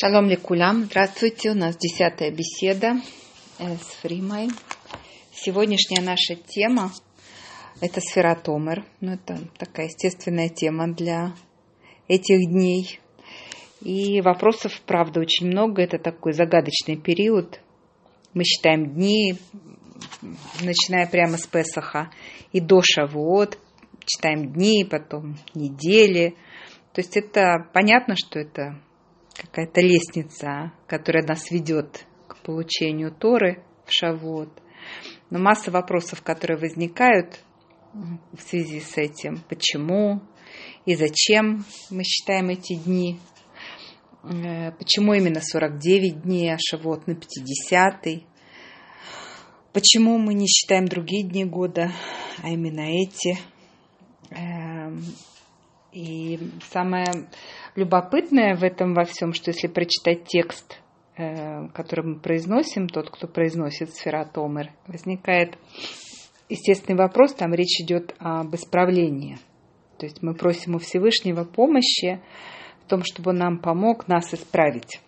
Шалом лекулям. Здравствуйте. У нас десятая беседа э, с Фримой. Сегодняшняя наша тема – это сфера Томер. Ну, это такая естественная тема для этих дней. И вопросов, правда, очень много. Это такой загадочный период. Мы считаем дни, начиная прямо с Песаха и до Шавуот. Читаем дни, потом недели. То есть это понятно, что это какая-то лестница, которая нас ведет к получению Торы в Шавот. Но масса вопросов, которые возникают в связи с этим. Почему и зачем мы считаем эти дни? Э, почему именно 49 дней, а Шавот на 50-й? Почему мы не считаем другие дни года, а именно эти? И самое любопытное в этом во всем, что если прочитать текст, э, который мы произносим, тот, кто произносит сфера Томер, возникает естественный вопрос, там речь идет об исправлении. То есть мы просим у Всевышнего помощи в том, чтобы нам помог нас исправить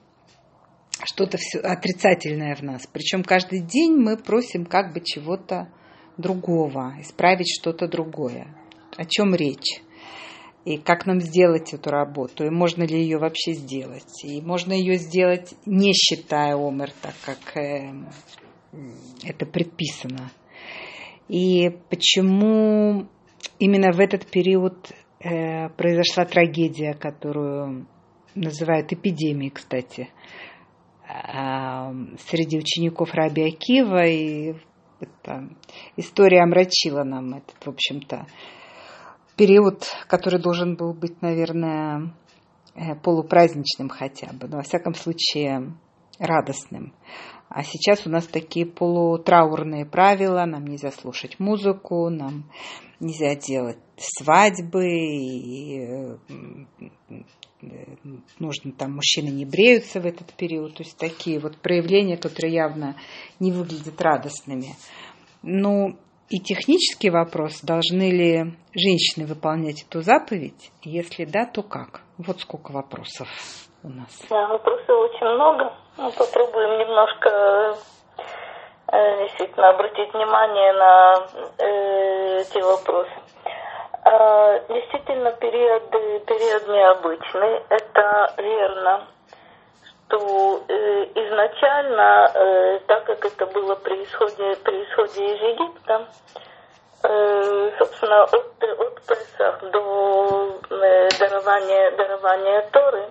что-то отрицательное в нас. Причем каждый день мы просим как бы чего-то другого, исправить что-то другое. О чем речь? И как нам сделать эту работу, и можно ли ее вообще сделать. И можно ее сделать, не считая омер, так как э, это предписано. И почему именно в этот период э, произошла трагедия, которую называют эпидемией, кстати, э, среди учеников Раби Акива, и это, история омрачила нам этот, в общем-то, период, который должен был быть, наверное, э, полупраздничным хотя бы, но во всяком случае радостным. А сейчас у нас такие полутраурные правила, нам нельзя слушать музыку, нам нельзя делать свадьбы, и э, нужно там мужчины не бреются в этот период, то есть такие вот проявления, которые явно не выглядят радостными. Ну, и технический вопрос, должны ли женщины выполнять эту заповедь? Если да, то как? Вот сколько вопросов у нас. Да, вопросов очень много. Мы попробуем немножко э, действительно обратить внимание на э, эти вопросы. Э, действительно, период, период необычный, это верно что э, изначально, э, так как это было при исходе, при исходе из Египта, э, собственно, от, от Песах до э, дарования, дарования Торы,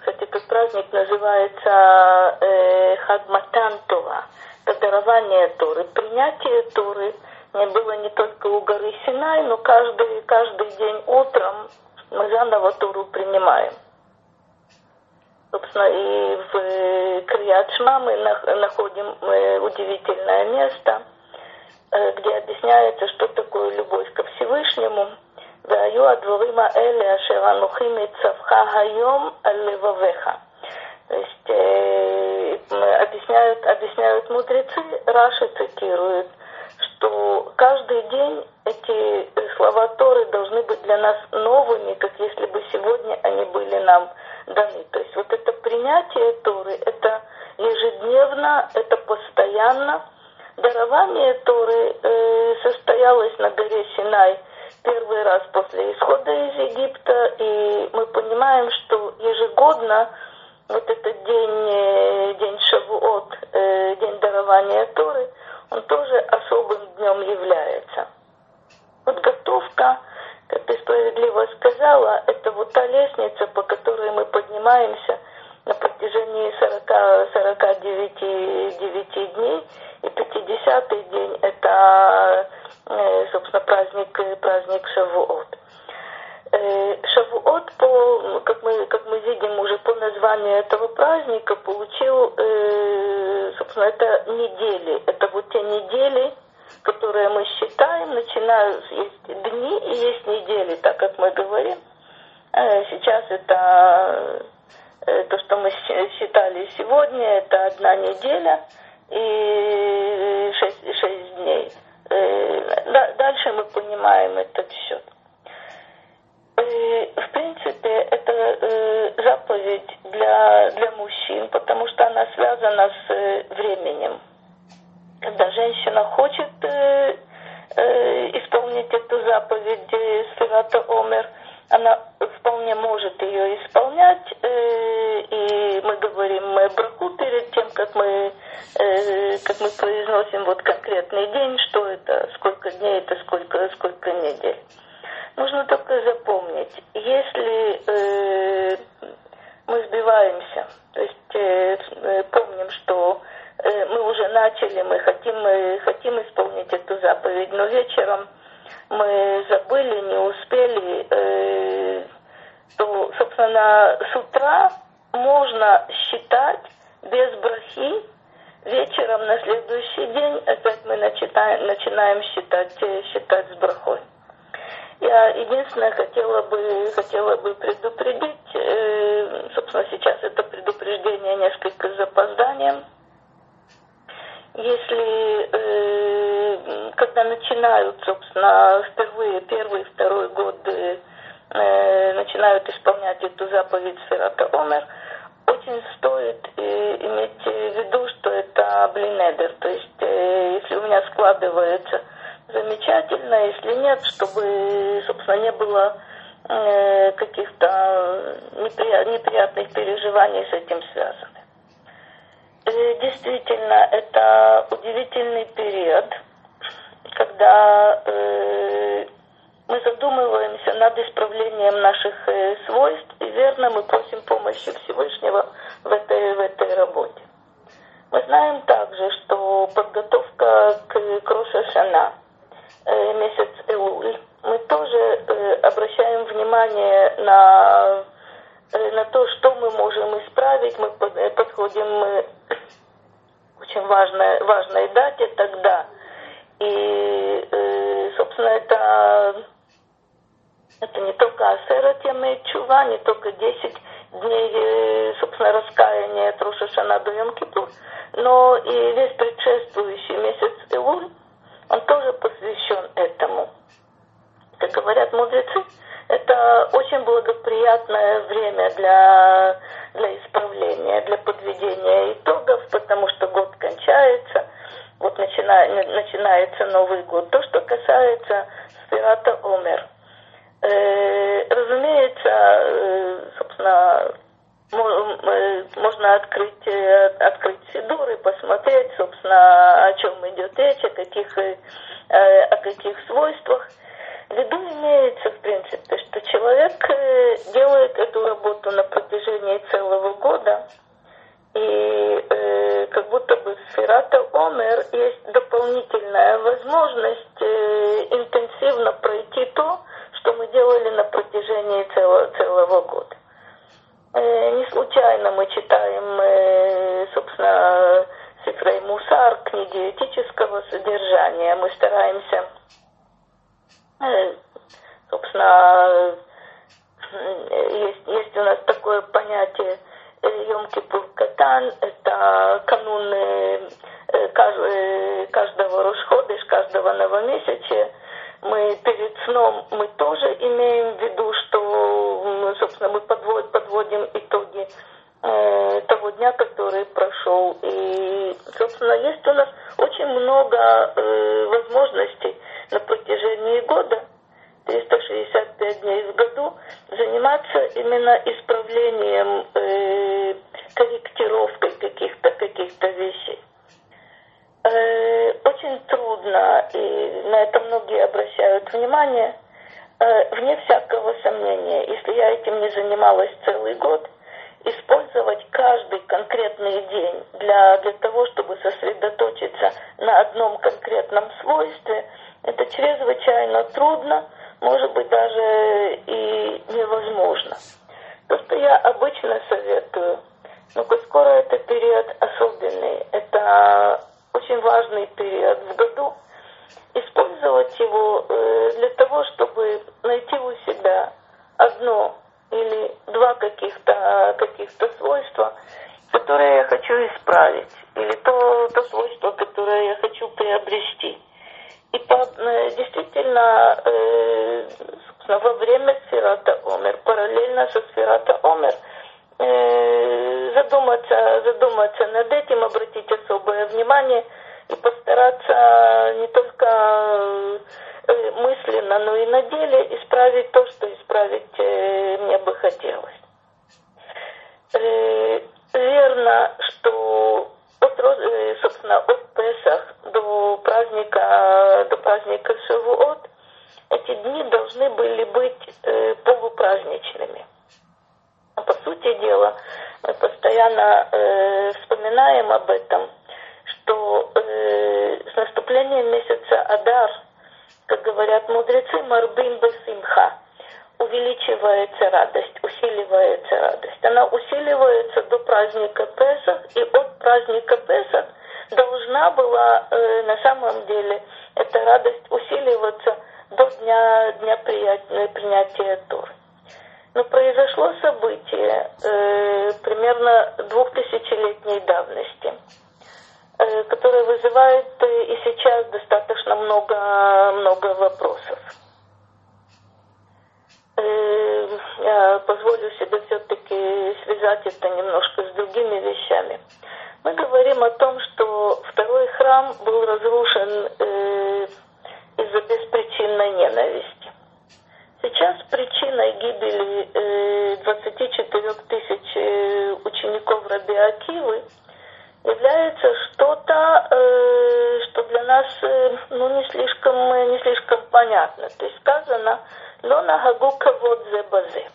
кстати, этот праздник называется э, Хагматан Тора, это дарование Торы, принятие Торы не было не только у горы Синай, но каждый, каждый день утром мы заново Тору принимаем. Собственно, и в э, Крият-Шма мы находим э, удивительное место, э, где объясняется, что такое любовь ко Всевышнему. והיו הדבורים האלה אשר אנוכי מצווך היום על לבביך. То есть э, объясняют, объясняют мудрецы, Раша цитирует, что каждый день эти слова Торы должны быть для нас новыми, как если бы сегодня они были нам даны. То есть вот это принятие Торы, это ежедневно, это постоянно. Дарование Торы э, состоялось на горе Синай первый раз после исхода из Египта, и мы понимаем, что ежегодно вот этот день, э, день Шавуот, э, день дарования Торы, он тоже особым днем является. Подготовка ты справедливо сказала, это вот та лестница, по которой мы поднимаемся на протяжении 40, 49 9 дней. И 50-й день – это, э, собственно, праздник, праздник Шавуот. Э, Шавуот, по, как, мы, как мы видим уже по названию этого праздника, получил, э, собственно, это недели. Это вот те недели, которые мы считаем, начиная есть дни и есть недели, так как мы говорим. Э, сейчас это э, то, что мы считали сегодня, это одна неделя и шесть, шесть дней. Э, дальше мы понимаем этот счет. в принципе, это заповедь для, для мужчин, потому что она связана с временем. Когда женщина хочет э, э, исполнить эту заповедь э, Сферата Омер, она вполне может ее исполнять, э, и мы говорим мы браху перед тем, как мы, э, как мы произносим вот конкретный день, что это, сколько дней это, сколько, сколько недель. Нужно только запомнить, если э, мы сбиваемся, то есть э, э помним, что мы уже начали, мы хотим, мы хотим исполнить эту заповедь, но вечером мы забыли, не успели, э, то, собственно, с утра можно считать без брахи, вечером на следующий день опять мы начинаем, начинаем считать, э, считать с брахой. Я единственное хотела бы, хотела бы предупредить, э, собственно, сейчас это предупреждение несколько с запозданием. Если, э, когда начинают, собственно, впервые, первый, второй год э, начинают исполнять эту заповедь Сирата Омер, очень стоит э, иметь в виду, что это блинедер. То есть, э, если у меня складывается замечательно, если нет, чтобы, собственно, не было э, каких-то неприятных переживаний с этим связанных. Э, действительно, это удивительный период, когда э, мы задумываемся над исправлением наших э, свойств, и верно мы просим помощи Всевышнего в этой, в этой работе. Мы знаем также, что подготовка к, к Рошашана – Э, месяц Элуль, мы тоже э, обращаем внимание на, э, на то, что мы можем исправить. Мы подходим к очень важной, важной дате тогда. И, собственно, это, это не только Асера тема Чува, не только 10 дней, собственно, раскаяния от Рошашана до Йом-Кипур, но и весь предшествующий месяц Элуль, он тоже посвящен этому. Как говорят мудрецы, это очень благоприятное время для, для исправления, для подведения итогов, потому что год кончается, вот начина, начинается Новый год. То, что касается Спирата Омер. Э, разумеется, э, собственно, можно открыть, э, открыть Сидур и посмотреть, собственно, о чем идет речь, о каких, э, о каких свойствах. В виду имеется, в принципе, что человек э, делает эту работу на протяжении целого года, и э, как будто бы в Сферата Омер есть дополнительная возможность э, интенсивно пройти то, что мы делали на протяжении целого, целого года. Э, не случайно мы читаем, э, собственно, Сифрей Мусар, книги этического содержания. Мы стараемся, собственно, есть, есть у нас такое понятие Йом-Кипур Катан, это канун каждого Рушходыш, каждого новомесячия, мы перед сном мы тоже имеем в виду, что, собственно, мы подводим, подводим итоги э, того дня, который прошел. И, собственно, есть у нас очень много э, возможностей на протяжении года, 365 дней в году, заниматься именно исправлением, э, корректировкой каких-то каких вещей. Э, очень трудно, и на это многие обращают внимание, э, вне всякого сомнения, если я этим не занималась целый год, использовать каждый конкретный день для, для того, чтобы сосредоточиться на одном конкретном свойстве, это чрезвычайно трудно, может быть, даже и невозможно. То, что я обычно советую, но коль скоро это период особенный, это очень важный период в году, использовать его э, для того, чтобы найти у себя одно или два каких-то каких свойства, которые я хочу исправить, или то, то свойство, которое я хочу приобрести. И э, действительно, э, Но во время сферата Омер, параллельно со сферата Омер, э, задуматься, задуматься над этим, обратить особое внимание и постараться не только мысленно, но и на деле исправить то, что исправить мне бы хотелось. Верно, что от, э, собственно, от Песах до праздника, до праздника Шавуот эти дни должны были быть э, полупраздничными. А по сути дела, мы постоянно э, вспоминаем об этом, что э, с наступлением месяца Адар, как говорят мудрецы, Марбим Басимха, увеличивается радость, усиливается радость. Она усиливается до праздника Песах, и от праздника Песах должна была э, на самом деле эта радость усиливаться до дня, дня принятия, принятия Торы. Но произошло событие э, примерно двухтысячелетней давности, э, которое вызывает э, и сейчас достаточно много, много вопросов. Э, я позволю себе все-таки связать это немножко с другими вещами. Мы говорим о том, что второй храм был разрушен э, из-за беспричинной ненависти. Сейчас причиной гибели э, 24 тысяч э, учеников Раби Акивы является что-то, что для нас ну, не, слишком, не слишком понятно. То есть сказано «Лона гагу кавод зе базе».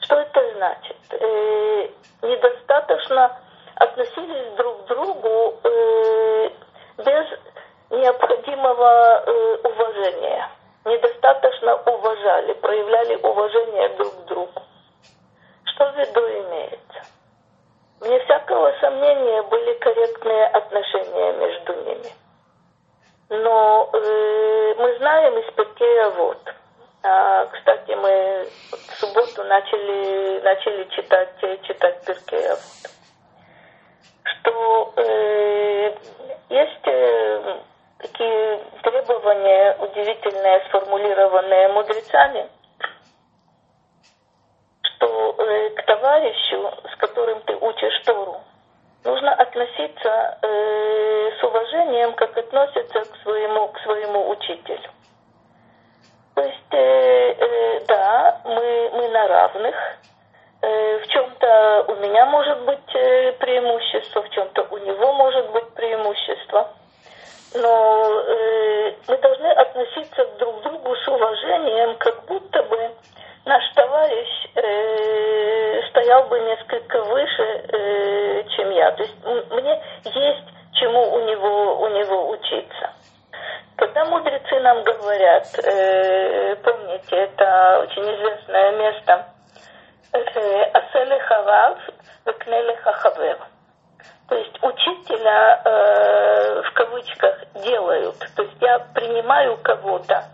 Что это значит? Э, недостаточно относились друг к другу э, без необходимого э, уважения. Недостаточно уважали, проявляли уважение друг к другу. Что в виду имеется? Вне всякого сомнения были корректные отношения между ними. Но э, мы знаем из Пекея вот. А, кстати, мы в субботу начали, начали читать, читать Пекея вот. Что э, есть э, такие требования удивительные, сформулированные мудрецами, что э, к товарищу, с которым ты учишь Тору, нужно относиться э, с уважением, как относится к своему, к своему учителю. То есть, э, э, да, мы, мы на равных. Э, в чем-то у меня может быть э, преимущество, в чем-то у него может быть преимущество но э, мы должны относиться друг к другу с уважением, как будто бы наш товарищ э, стоял бы несколько выше, э, чем я. То есть мне есть чему у него, у него учиться. Когда мудрецы нам говорят, э, помните, это очень известное место, э, «Аселе хавав, векнеле хахавер». То есть учителя э, в кавычках делают. То есть я принимаю кого-то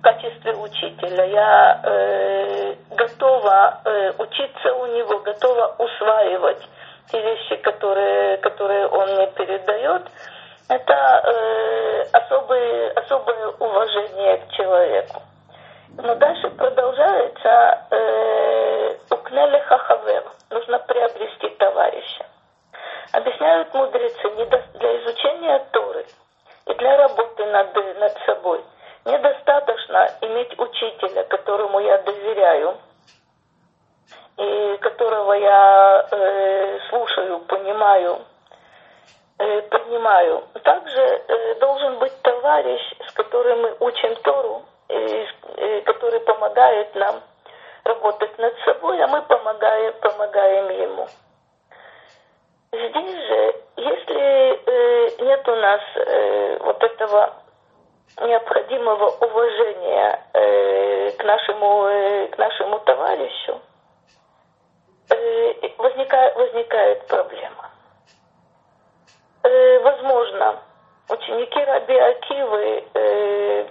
в качестве учителя. Я э, готова э, учиться у него, готова усваивать те вещи, которые, которые он мне передает. Это э, особое, особое уважение к человеку. Но дальше продолжается э, «Укнеле хахавер». Нужно приобрести товарища. Объясняют мудрецы, для изучения Торы и для работы над, над собой недостаточно иметь учителя, которому я доверяю, и которого я э, слушаю, понимаю, э, принимаю. Также э, должен быть товарищ, с которым мы учим Тору, э, э, который помогает нам работать над собой, а мы помогаем, помогаем ему. Здесь же, если э, нет у нас э, вот этого необходимого уважения э, к, нашему, э, к нашему товарищу, э, возникает, возникает проблема. Э, возможно, ученики Раби Акивы э,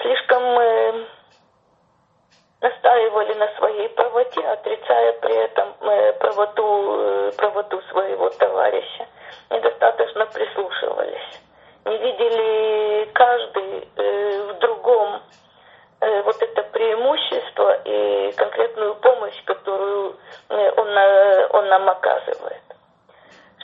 слишком э, настаивали на своей правоте, отрицая при этом э, правоту, э, правоту своего товарища. Недостаточно прислушивались не видели каждый э, в другом э, вот это преимущество и конкретную помощь, которую э, он, э, он нам оказывает.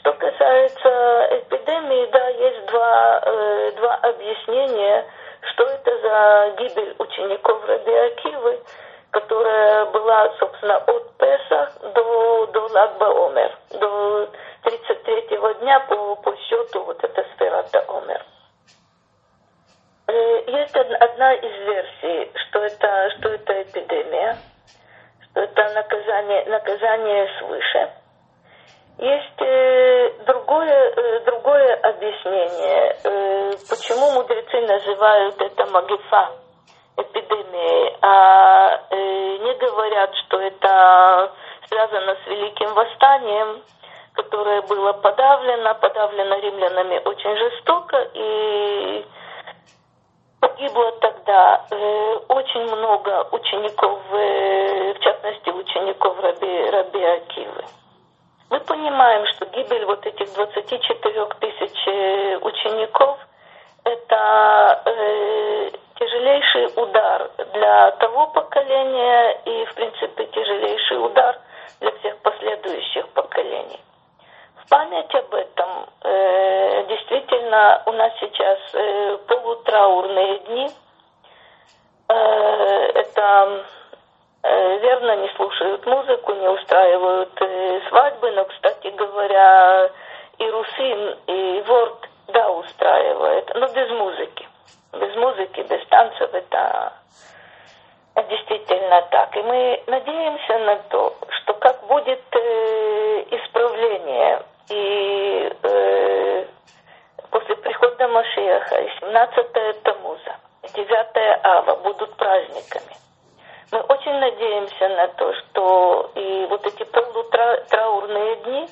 Что касается эпидемии, да, есть два, э, два объяснения, что это за гибель учеников Раби Акивы – которая была, собственно, от Песа до, до Лагба Омер, до 33-го дня по, по счету вот эта сфера Омер. Э, есть одна из версий, что это, что это эпидемия, что это наказание, наказание свыше. Есть э, другое, э, другое объяснение, почему мудрецы называют это магифа, эпидемией, а э, не говорят, что это связано с Великим Восстанием, которое было подавлено, подавлено римлянами очень жестоко, и погибло тогда э, очень много учеников, э, в частности учеников Раби, Раби Акивы. Мы понимаем, что гибель вот этих 24 тысяч учеников – это тяжелейший удар для того поколения и, в принципе, тяжелейший удар для всех последующих поколений. В память об этом э, действительно у нас сейчас э, полутраурные дни. Э, это Э, верно не слушают музыку, не устраивают э, свадьбы, но, кстати говоря, и Русин, и Ворд, да, устраивает, но без музыки. Музыки, без танцев это действительно так. И мы надеемся на то, что как будет э, исправление и э, после прихода Машеха, 17 Тамуза, 9 Ава будут праздниками. Мы очень надеемся на то, что и вот эти полутраурные дни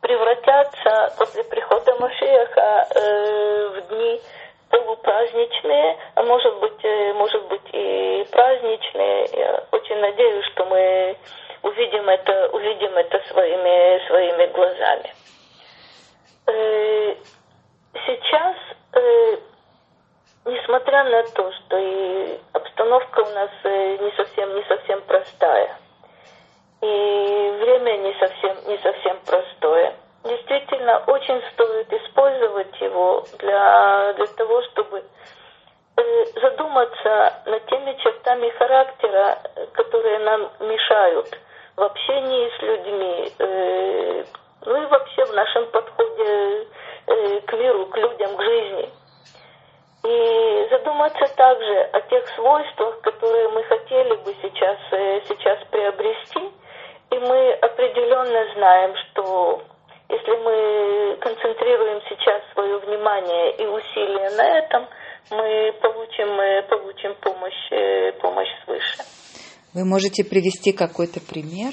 превратятся после прихода Машеха э, в дни полупраздничные, а может быть, э, может быть и праздничные. Я очень надеюсь, что мы увидим это, увидим это своими, своими глазами. Э, сейчас э, несмотря на то, что и обстановка у нас не совсем, не совсем простая, и время не совсем, не совсем простое, действительно очень стоит использовать его для, для того, чтобы э, задуматься над теми чертами характера, которые нам мешают в общении с людьми, э, ну и вообще в нашем подходе к миру, к людям, к жизни – и задуматься также о тех свойствах, которые мы хотели бы сейчас, э, сейчас приобрести. И мы определенно знаем, что если мы концентрируем сейчас свое внимание и усилия на этом, мы получим, мы получим помощь, э, помощь свыше. Вы можете привести какой-то пример?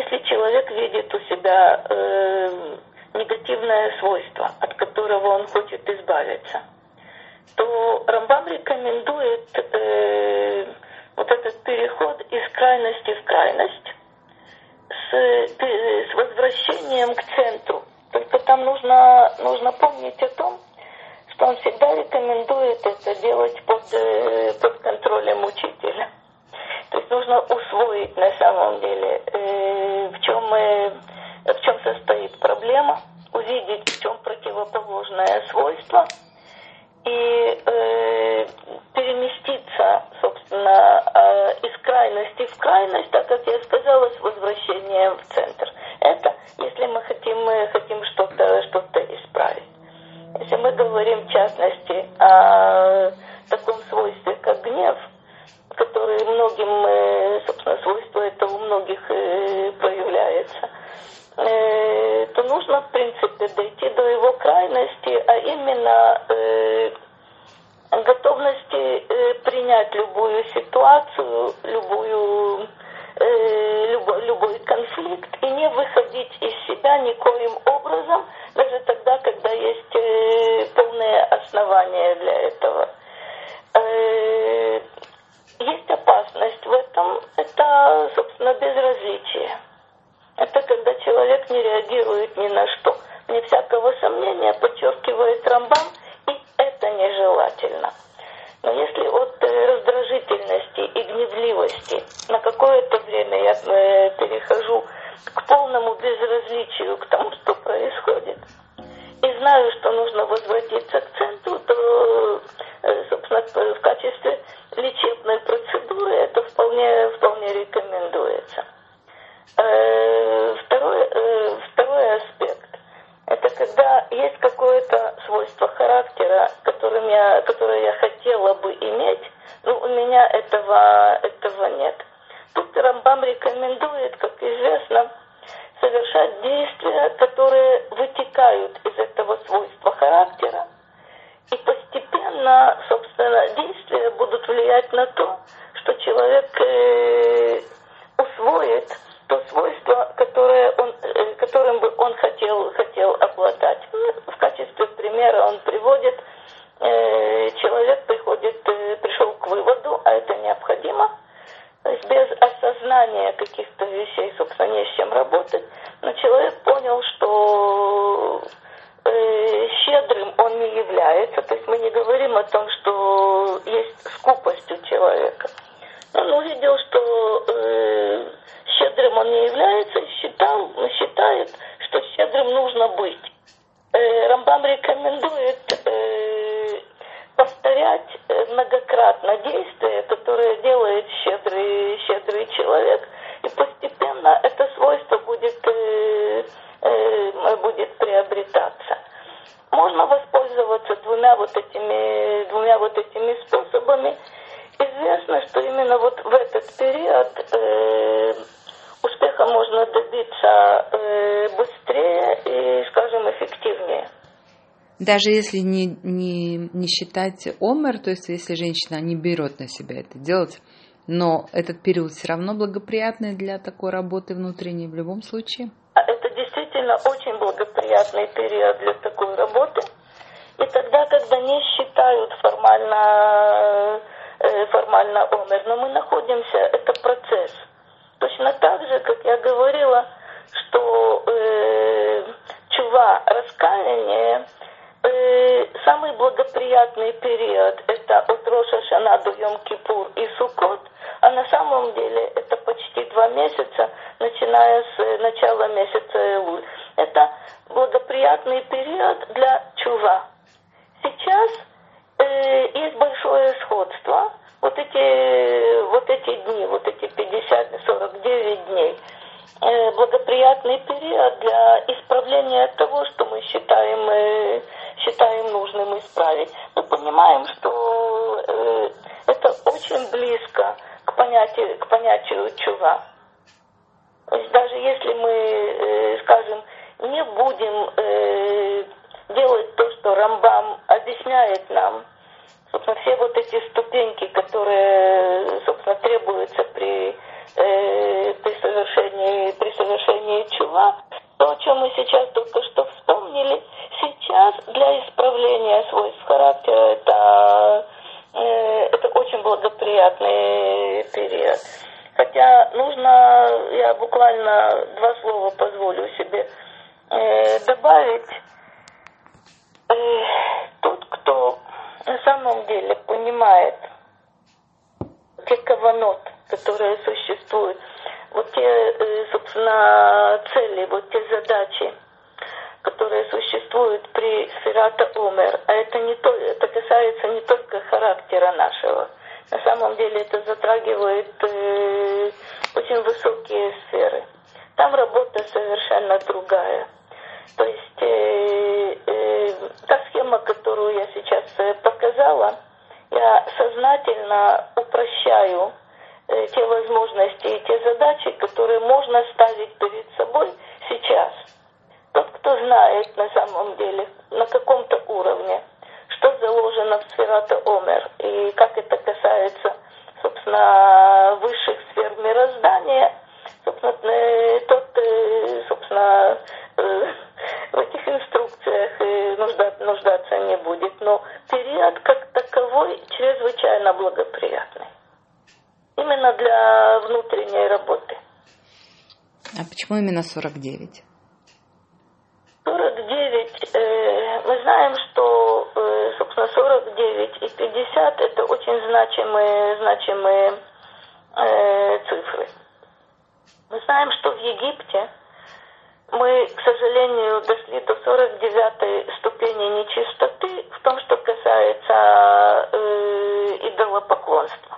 Если человек видит у себя э, негативное свойство, от которого он хочет избавиться, то Рамбам рекомендует э, вот этот переход из крайности в крайность с, э, с возвращением к центру. Только там нужно, нужно помнить о том, что он всегда рекомендует это делать под, э, под контролем учителя. То есть нужно усвоить на самом деле, э, чем, э, в чем состоит проблема, увидеть, в чем противоположное свойство и э, переместиться, собственно, э, из крайности в крайность, так как я сказала, с возвращением в центр. Это если мы хотим, мы хотим что-то что исправить. Если мы говорим в частности о таком свойстве, как гнев, который многим, э, собственно, свойство это у многих э, проявляется, э, нужно, в принципе, дойти до его крайности, а именно готовности принять любую ситуацию, любую, влиять на то, что человек Даже если не, не, не считать омер, то есть если женщина не берет на себя это делать, но этот период все равно благоприятный для такой работы внутренней в любом случае? А это действительно очень благоприятный период для такой работы. И тогда, когда не считают формально, э, формально омер, но мы находимся, это процесс – Точно так же, как я говорила, что э, чува, раскаяние, э, самый благоприятный период это от Роша Шана до Йом-Кипур и Сукот, а на самом деле это почти два месяца, начиная с э, начала месяца Элуль. Это благоприятный период для чува. Сейчас э, есть большое сходство вот эти, вот эти дни, вот эти 50-49 дней, благоприятный период для исправления того, что мы считаем, э, считаем нужным исправить. Мы понимаем, что э, это очень близко к понятию, к понятию чува. То есть даже если мы, скажем, не будем делать то, что Рамбам объясняет нам, собственно, все вот эти ступеньки, которые, собственно, требуются при, э, при совершении, при совершении чува, то, о чем мы сейчас только что вспомнили, сейчас для исправления свойств характера это, э, это очень благоприятный период. Хотя нужно, я буквально два слова позволю себе э, добавить. Тот, кто на самом деле понимает те каванот, которые существуют, вот те, э, собственно, цели, вот те задачи, которые существуют при Сирата Умер, а это, не то, это касается не только характера нашего, на самом деле это затрагивает э, очень высокие сферы. Там работа совершенно другая. То есть э, э, та схема, которую я сейчас э, показала, я сознательно упрощаю те возможности и те задачи, которые можно ставить перед собой сейчас. Тот, кто знает на самом деле на каком-то уровне, что заложено в сферата Омер и как это касается, собственно, высших сфер мироздания, собственно, э, тот, э, собственно, э, в этих инструкциях нуждаться не будет. Но период как таковой чрезвычайно благоприятный. Именно для внутренней работы. А почему именно 49? 49, э, мы знаем, что, э, собственно, 49 и 50 это очень значимые, значимые э, цифры. Мы знаем, что в Египте мы, к сожалению, дошли до 49 ступени нечистоты в том, что касается э, идолопоклонства.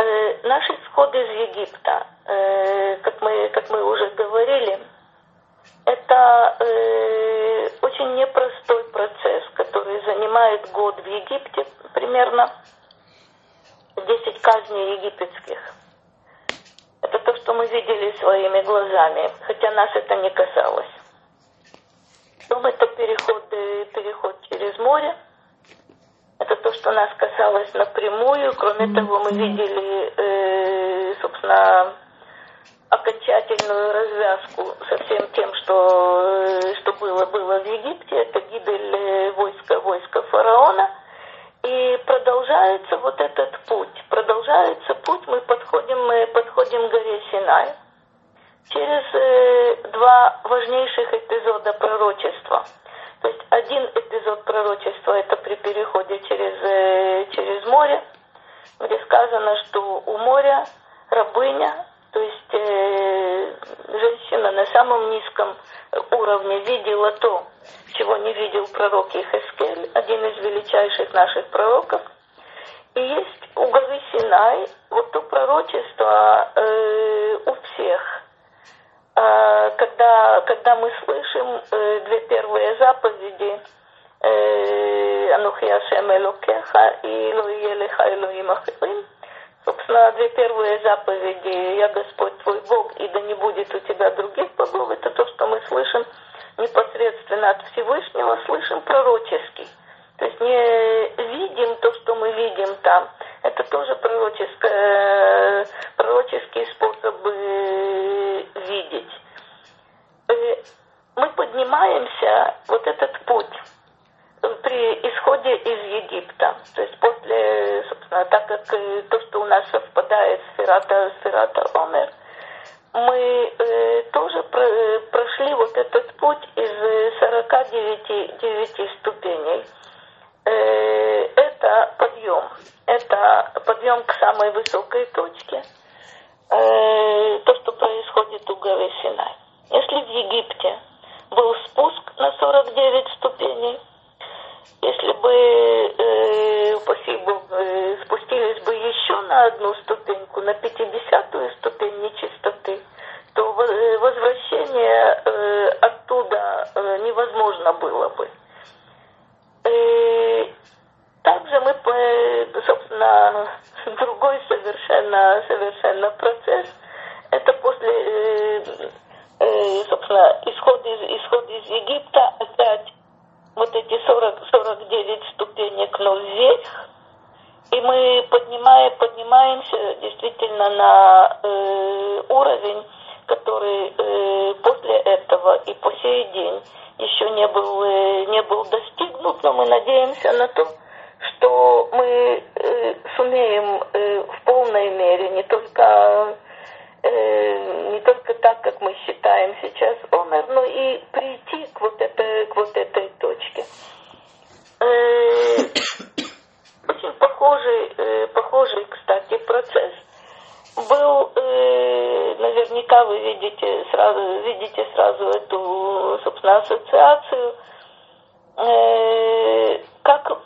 Э, наш исход из Египта, э, как, мы, как мы уже говорили, это э, очень непростой процесс, который занимает год в Египте примерно 10 казней египетских. Это то, что мы видели своими глазами, хотя нас это не касалось. Потом это переход, переход через море. Это то, что нас касалось напрямую. Кроме того, мы видели, э, собственно, окончательную развязку со всем тем, что, э, что было, было в Египте. Это гибель э, войска, войска фараона. И продолжается вот этот путь. Продолжается путь, мы подходим, мы подходим к горе Синай. Через э, два важнейших эпизода пророчества. То есть один эпизод пророчества это при переходе через, э, через море, где сказано, что у моря рабыня то есть э, женщина на самом низком уровне видела то, чего не видел пророк Ихескель, один из величайших наших пророков. И есть у горы Синай вот то пророчество э, у всех. Э, когда, когда мы слышим э, две первые заповеди э, Анухия Шем Элокеха и Лоиелеха Элоим Ахирим – Собственно, две первые заповеди «Я Господь твой Бог, и да не будет у тебя других богов» это то, что мы слышим непосредственно от Всевышнего, слышим пророческий. То есть не видим то, что мы видим там. Это тоже пророческое, пророческий способ видеть. Э, мы поднимаемся, вот этот путь, при исходе из Египта. То есть после, собственно, так как то, что у нас совпадает с Ферата, с Ферата Омер, мы э, тоже про, прошли вот этот путь из 49 9 ступеней. Э, это подъем. Это подъем к самой высокой точке. Э, то, что происходит у горы Синай. Если в Египте был спуск на 49 ступеней, если бы, э, упаси Бог, э, спустились бы еще на одну ступеньку, на пятидесятую ступень нечистоты, то э, возвращение э, оттуда э, невозможно было бы. И также мы, собственно, другой совершенно, совершенно процесс. Это после, э, э, собственно, исход из, исход из Египта опять вот эти 40, 49 ступенек, но вверх, и мы поднимаем, поднимаемся действительно на э, уровень, который э, после этого и по сей день еще не был, э, не был достигнут, но мы надеемся на то, что мы э, сумеем э, в полной мере не только э, не только так, как мы считаем сейчас Омер, но и прийти к вот, этой, к вот этой точке. Э, очень похожий, э, похожий, кстати, процесс был, э, наверняка вы видите сразу, видите сразу эту, собственно, ассоциацию, э, как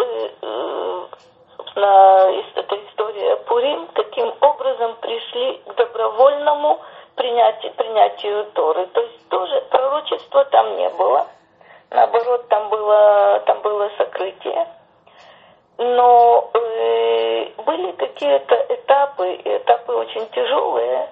какие-то этапы, этапы очень тяжелые,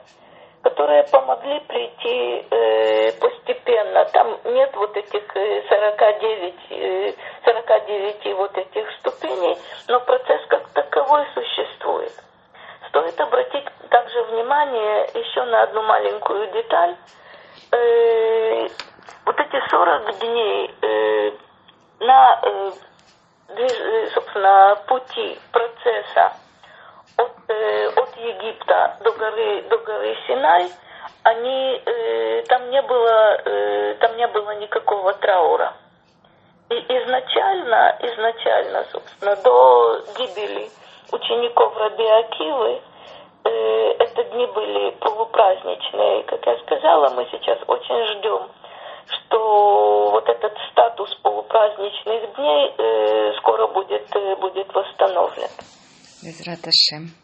которые помогли прийти э, постепенно. нет вот этих 49, 49 вот этих ступеней, но процесс как таковой существует. Стоит обратить также внимание еще на одну маленькую деталь. Вот эти 40 дней на, собственно, пути процесса от, от Египта до горы, до горы Синай – они, э, там, не было, э, там не было никакого траура. И изначально, изначально, собственно, до гибели учеников Раби Акивы, э, это дни были полупраздничные. Как я сказала, мы сейчас очень ждем, что вот этот статус полупраздничных дней э, скоро будет, э, будет восстановлен. Без Раташем.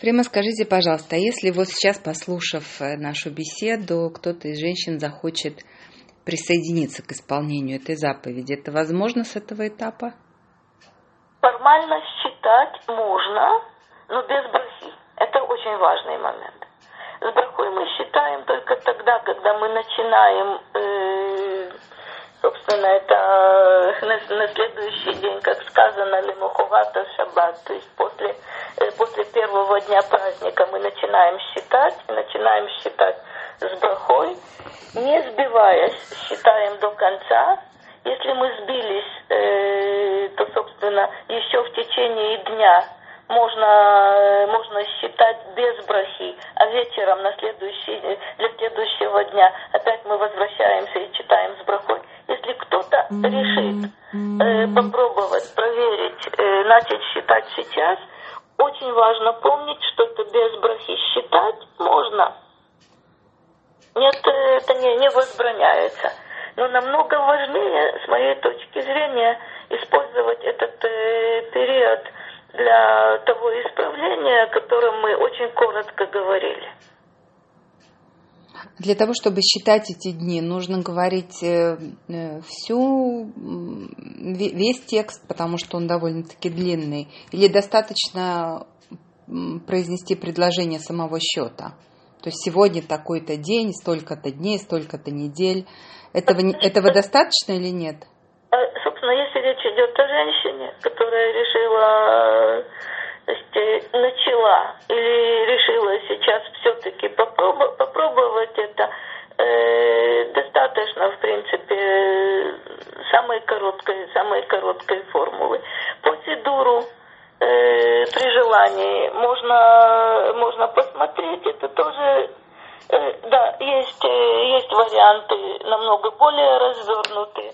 Прямо скажите, пожалуйста, а если вот сейчас, послушав э, нашу беседу, кто-то из женщин захочет присоединиться к исполнению этой заповеди, это возможно с этого этапа? Формально считать можно, но без брахи. Это очень важный момент. С брахой мы считаем только тогда, когда мы начинаем, э, собственно, это на, на следующий день, как сказано, лимухувата шаббат, то есть после Э, после первого дня праздника мы начинаем считать, начинаем считать с брахой, не сбиваясь, считаем до конца. Если мы сбились, э, то, собственно, еще в течение дня можно, можно считать без брахи, а вечером на следующий, для следующего дня опять мы возвращаемся и читаем с брахой. Если кто-то решит э, попробовать, проверить, э, начать считать сейчас – очень важно помнить, что это без брахи считать можно. Нет, это не, не возбраняется. Но намного важнее, с моей точки зрения, использовать этот э, период для того исправления, о котором мы очень коротко говорили. Для того, чтобы считать эти дни, нужно говорить э, э, всю, весь текст, потому что он довольно-таки длинный, или достаточно произнести предложение самого счета. То есть сегодня такой-то день, столько-то дней, столько-то недель. Этого, этого достаточно или нет? Речь идет о женщине, которая решила начала или решила сейчас все-таки попробовать, попробовать это, э, достаточно, в принципе, самой короткой, самой короткой формулы. Процедуру э, при желании можно, можно посмотреть, это тоже э, да, есть, э, есть варианты намного более развернутые,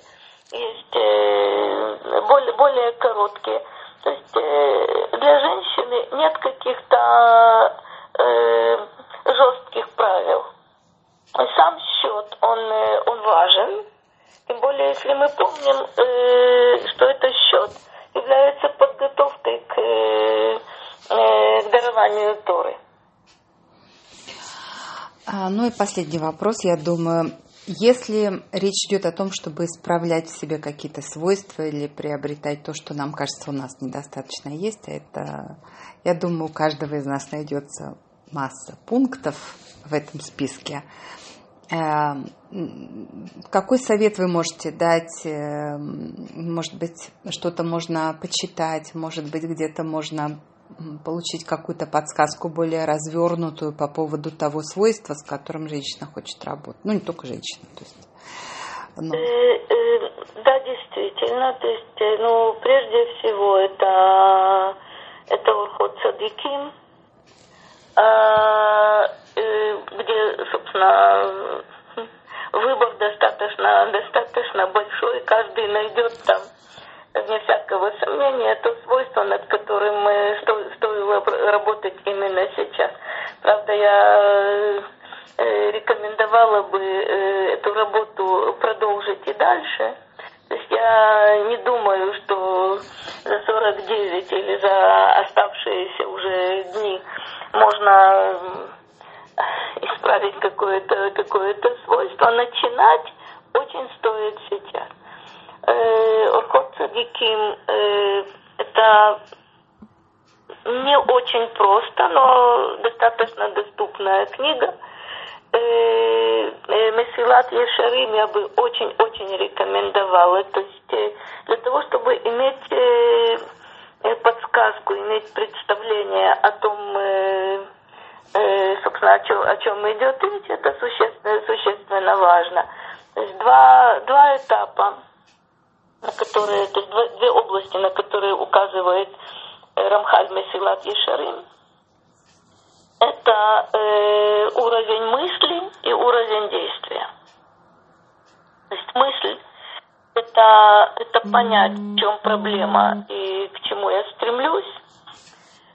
есть э, более, более короткие. То есть э, для женщины нет каких-то э, жестких правил. Сам счет, он, он важен. Тем более, если мы помним, что это счет является подготовкой к, к дарованию Торы. А, ну и последний вопрос, я думаю. Если речь идет о том, чтобы исправлять в себе какие-то свойства или приобретать то, что нам кажется у нас недостаточно есть, а это, я думаю, у каждого из нас найдется масса пунктов в этом списке. Эм, какой совет вы можете дать? Эм, может быть, что-то можно почитать, может быть, где-то можно получить какую-то подсказку более развернутую по поводу того свойства, с которым женщина хочет работать. Ну, не только женщина. То есть, но... Э, э, да, действительно. То есть, э, ну, прежде всего, это, это Урхот Садиким, а, где, собственно, выбор достаточно, достаточно большой, каждый найдет там вне всякого сомнения, то я э, рекомендовала бы э, эту работу продолжить и дальше. То есть я не думаю, что за 49 или за оставшиеся уже дни можно исправить какое-то какое свойство. Начинать очень стоит сейчас. Орхот Цадиким это не очень просто, но достаточно доступная книга. Месилат Ешарим я бы очень-очень рекомендовала. То есть для того, чтобы иметь подсказку, иметь представление о том, собственно, о чем, о чем идет речь, это существенно, существенно важно. То есть два, два этапа, на которые, то есть две области, на которые указывает Рамхаль Месилат Ешарим – это э, уровень мысли и уровень действия. То есть мысль это, это понять, в чем проблема и к чему я стремлюсь.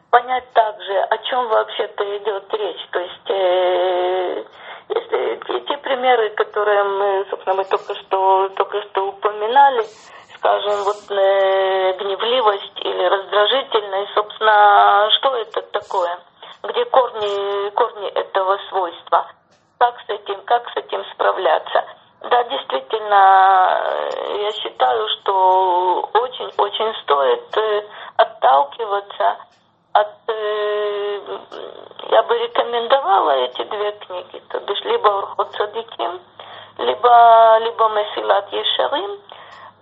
Понять также, о чем вообще-то идет речь. То есть э, если те, те примеры, которые мы, собственно, мы только что, только что упоминали, скажем, вот э, гневливость или раздражительность, собственно, что это такое? где корни, корни этого свойства. Как с этим, как с этим справляться? Да, действительно, я считаю, что очень-очень стоит э, отталкиваться от... Э, я бы рекомендовала эти две книги, то бишь либо Урхот Садиким, либо, либо Месилат Ешарим,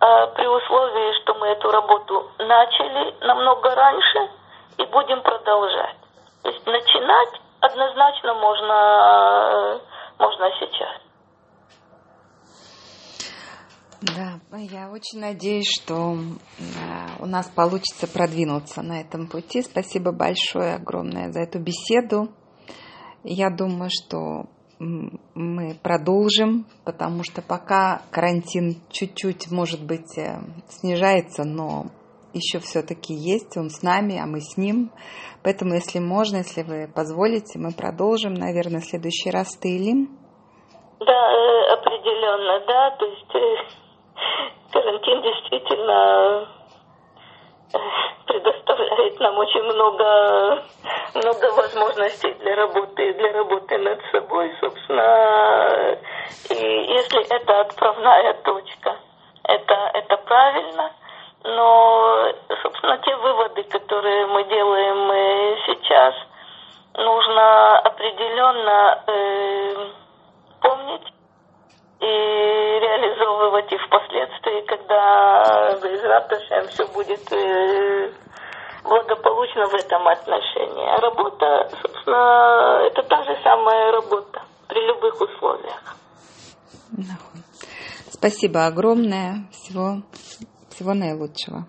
э, при условии, что мы эту работу начали намного раньше и будем продолжать. То есть начинать однозначно можно, можно сейчас. Да, я очень надеюсь, что у нас получится продвинуться на этом пути. Спасибо большое, огромное за эту беседу. Я думаю, что мы продолжим, потому что пока карантин чуть-чуть, может быть, э, снижается, но еще все-таки есть, он с нами, а мы с ним. Поэтому, если можно, если вы позволите, мы продолжим, наверное, в следующий раз Таилим. Да, э, определенно, да. То есть э, карантин действительно э, предоставляет нам очень много, много возможностей для работы, для работы над собой, собственно. И если это отправная точка, это, это правильно – но, собственно, те выводы, которые мы делаем сейчас, нужно определенно э, помнить и реализовывать их впоследствии, когда без Раташем все будет э, благополучно в этом отношении. А работа, собственно, это та же самая работа при любых условиях. Спасибо огромное. Всего всего наилучшего.